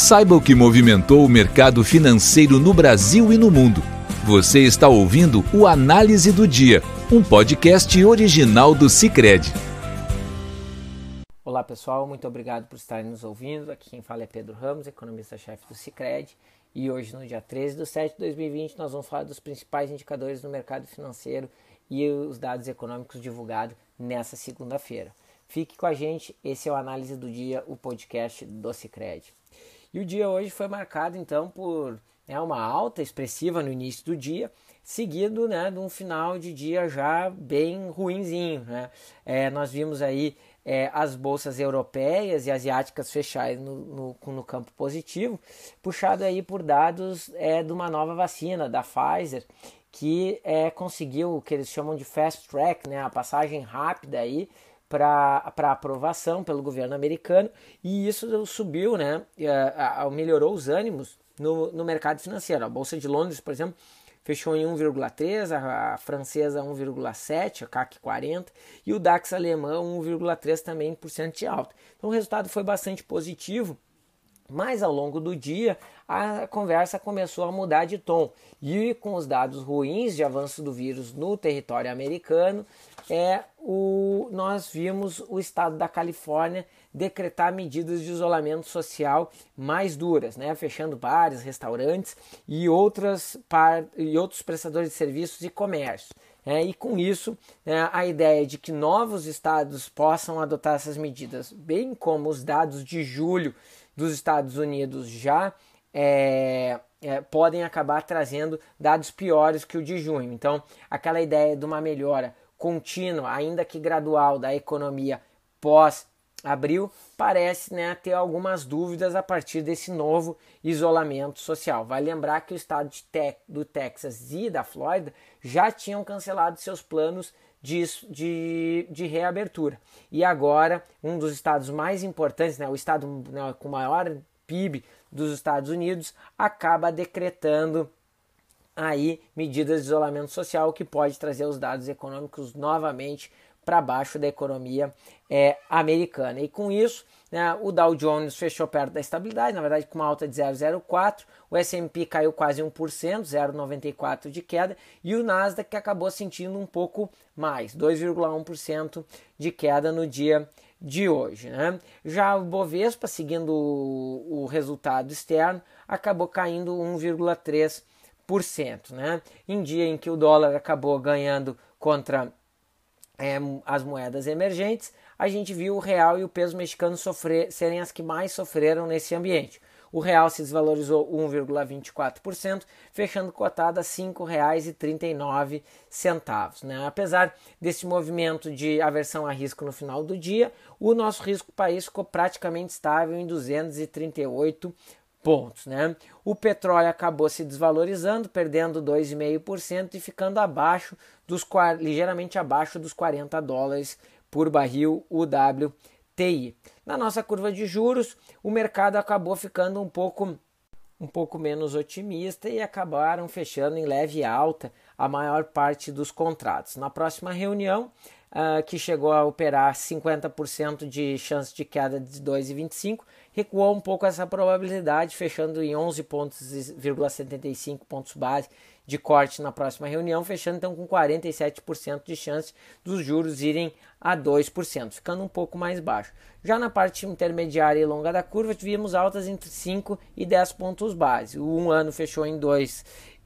Saiba o que movimentou o mercado financeiro no Brasil e no mundo. Você está ouvindo o Análise do Dia, um podcast original do Cicred. Olá pessoal, muito obrigado por estarem nos ouvindo. Aqui quem fala é Pedro Ramos, economista-chefe do Cicred. E hoje, no dia 13 de setembro de 2020, nós vamos falar dos principais indicadores do mercado financeiro e os dados econômicos divulgados nessa segunda-feira. Fique com a gente, esse é o Análise do Dia, o podcast do Cicred. E o dia hoje foi marcado então por né, uma alta expressiva no início do dia, seguido né, de um final de dia já bem ruinzinho. Né? É, nós vimos aí é, as bolsas europeias e asiáticas fecharem no, no, no, campo positivo, puxado aí por dados é, de uma nova vacina da Pfizer, que é, conseguiu o que eles chamam de fast track, né, a passagem rápida aí para aprovação pelo governo americano e isso subiu, né, melhorou os ânimos no, no mercado financeiro. A Bolsa de Londres, por exemplo, fechou em 1,3, a, a francesa 1,7, a CAC 40 e o DAX alemão 1,3 também por cento de alta. Então o resultado foi bastante positivo. Mas ao longo do dia a conversa começou a mudar de tom e com os dados ruins de avanço do vírus no território americano, é o, nós vimos o estado da Califórnia decretar medidas de isolamento social mais duras, né? fechando bares, restaurantes e, outras par, e outros prestadores de serviços e comércio. É, e com isso, é, a ideia de que novos estados possam adotar essas medidas, bem como os dados de julho dos Estados Unidos já é, é, podem acabar trazendo dados piores que o de junho. Então, aquela ideia de uma melhora contínua, ainda que gradual, da economia pós abril parece né, ter algumas dúvidas a partir desse novo isolamento social. Vai lembrar que o estado te do Texas e da Flórida já tinham cancelado seus planos de, de, de, reabertura. E agora, um dos estados mais importantes, né, o estado né, com maior PIB dos Estados Unidos, acaba decretando aí medidas de isolamento social que pode trazer os dados econômicos novamente para baixo da economia é, americana. E com isso, né, o Dow Jones fechou perto da estabilidade, na verdade com uma alta de 0,04, o S&P caiu quase 1%, 0,94 de queda, e o Nasdaq acabou sentindo um pouco mais, 2,1% de queda no dia de hoje. Né? Já o Bovespa, seguindo o, o resultado externo, acabou caindo 1,3%. Né? Em dia em que o dólar acabou ganhando contra é, as moedas emergentes, a gente viu o real e o peso mexicano sofrer, serem as que mais sofreram nesse ambiente. O real se desvalorizou 1,24%, fechando cotado a R$ 5,39. Né? Apesar desse movimento de aversão a risco no final do dia, o nosso risco país ficou praticamente estável em 238 pontos. Né? O petróleo acabou se desvalorizando, perdendo 2,5% e ficando abaixo dos ligeiramente abaixo dos 40 dólares por barril WTI. Na nossa curva de juros, o mercado acabou ficando um pouco um pouco menos otimista e acabaram fechando em leve alta a maior parte dos contratos. Na próxima reunião, uh, que chegou a operar 50% de chance de queda de 2,25, recuou um pouco essa probabilidade, fechando em 11,75 pontos base de corte na próxima reunião, fechando então com 47% de chance dos juros irem a 2%, ficando um pouco mais baixo. Já na parte intermediária e longa da curva, tivemos altas entre 5 e 10 pontos base. O 1 ano fechou em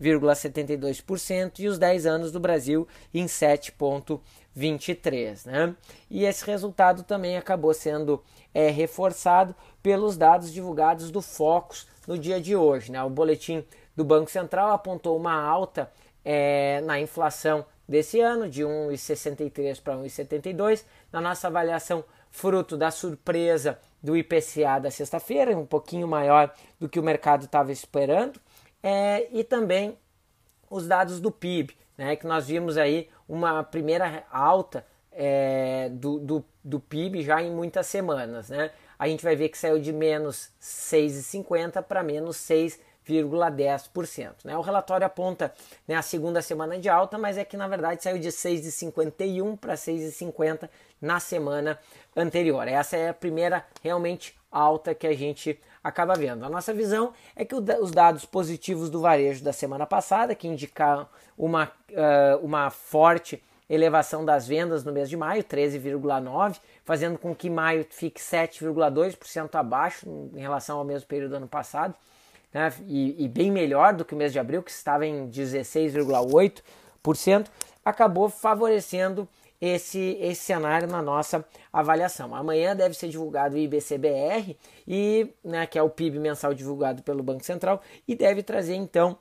2,72% e os 10 anos do Brasil em 7,23%. Né? E esse resultado também acabou sendo é, reforçado pelos dados divulgados do Focus no dia de hoje. Né? O boletim do Banco Central apontou uma alta é, na inflação desse ano, de 1,63 para 1,72. Na nossa avaliação, fruto da surpresa do IPCA da sexta-feira, um pouquinho maior do que o mercado estava esperando, é, e também os dados do PIB, né, que nós vimos aí uma primeira alta é, do, do, do PIB já em muitas semanas. Né? A gente vai ver que saiu de menos 6,50 para menos 6,50 0,10%. Né? O relatório aponta né, a segunda semana de alta, mas é que na verdade saiu de 6,51 para 6,50 na semana anterior. Essa é a primeira realmente alta que a gente acaba vendo. A nossa visão é que os dados positivos do varejo da semana passada, que indicaram uma, uh, uma forte elevação das vendas no mês de maio, 13,9%, fazendo com que maio fique 7,2% abaixo em relação ao mesmo período do ano passado, né? e, e bem melhor do que o mês de abril, que estava em 16,8%, acabou favorecendo esse, esse cenário na nossa avaliação. Amanhã deve ser divulgado o IBCBR, e, né, que é o PIB mensal divulgado pelo Banco Central, e deve trazer então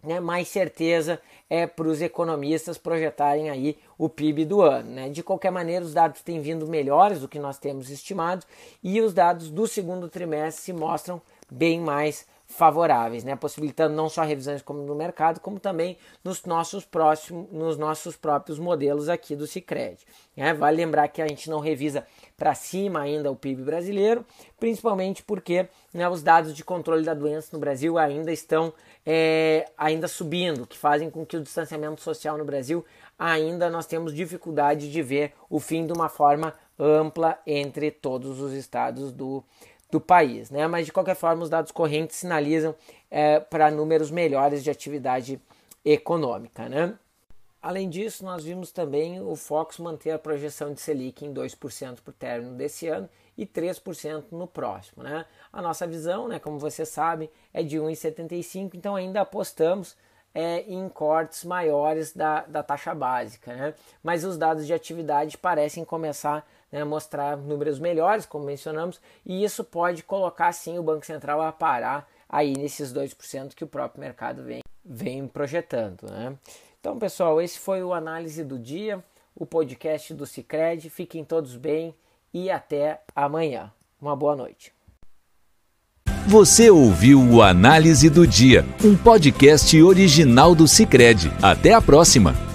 né, mais certeza é para os economistas projetarem aí o PIB do ano. Né? De qualquer maneira, os dados têm vindo melhores do que nós temos estimado e os dados do segundo trimestre se mostram bem mais favoráveis, né? possibilitando não só revisões como no mercado, como também nos nossos, próximos, nos nossos próprios modelos aqui do Cicred. Né? Vale lembrar que a gente não revisa para cima ainda o PIB brasileiro, principalmente porque né, os dados de controle da doença no Brasil ainda estão é, ainda subindo, que fazem com que o distanciamento social no Brasil ainda nós temos dificuldade de ver o fim de uma forma ampla entre todos os estados do, do país. Né? Mas de qualquer forma, os dados correntes sinalizam é, para números melhores de atividade econômica. Né? Além disso, nós vimos também o Fox manter a projeção de Selic em 2% para o término desse ano e 3% no próximo. Né? A nossa visão, né, como você sabe, é de 1,75, então ainda apostamos é, em cortes maiores da, da taxa básica. Né? Mas os dados de atividade parecem começar né, mostrar números melhores, como mencionamos, e isso pode colocar sim o Banco Central a parar aí nesses 2% que o próprio mercado vem, vem projetando. Né? Então, pessoal, esse foi o análise do dia, o podcast do Cicred. Fiquem todos bem e até amanhã. Uma boa noite. Você ouviu o Análise do Dia, um podcast original do Cicred. Até a próxima!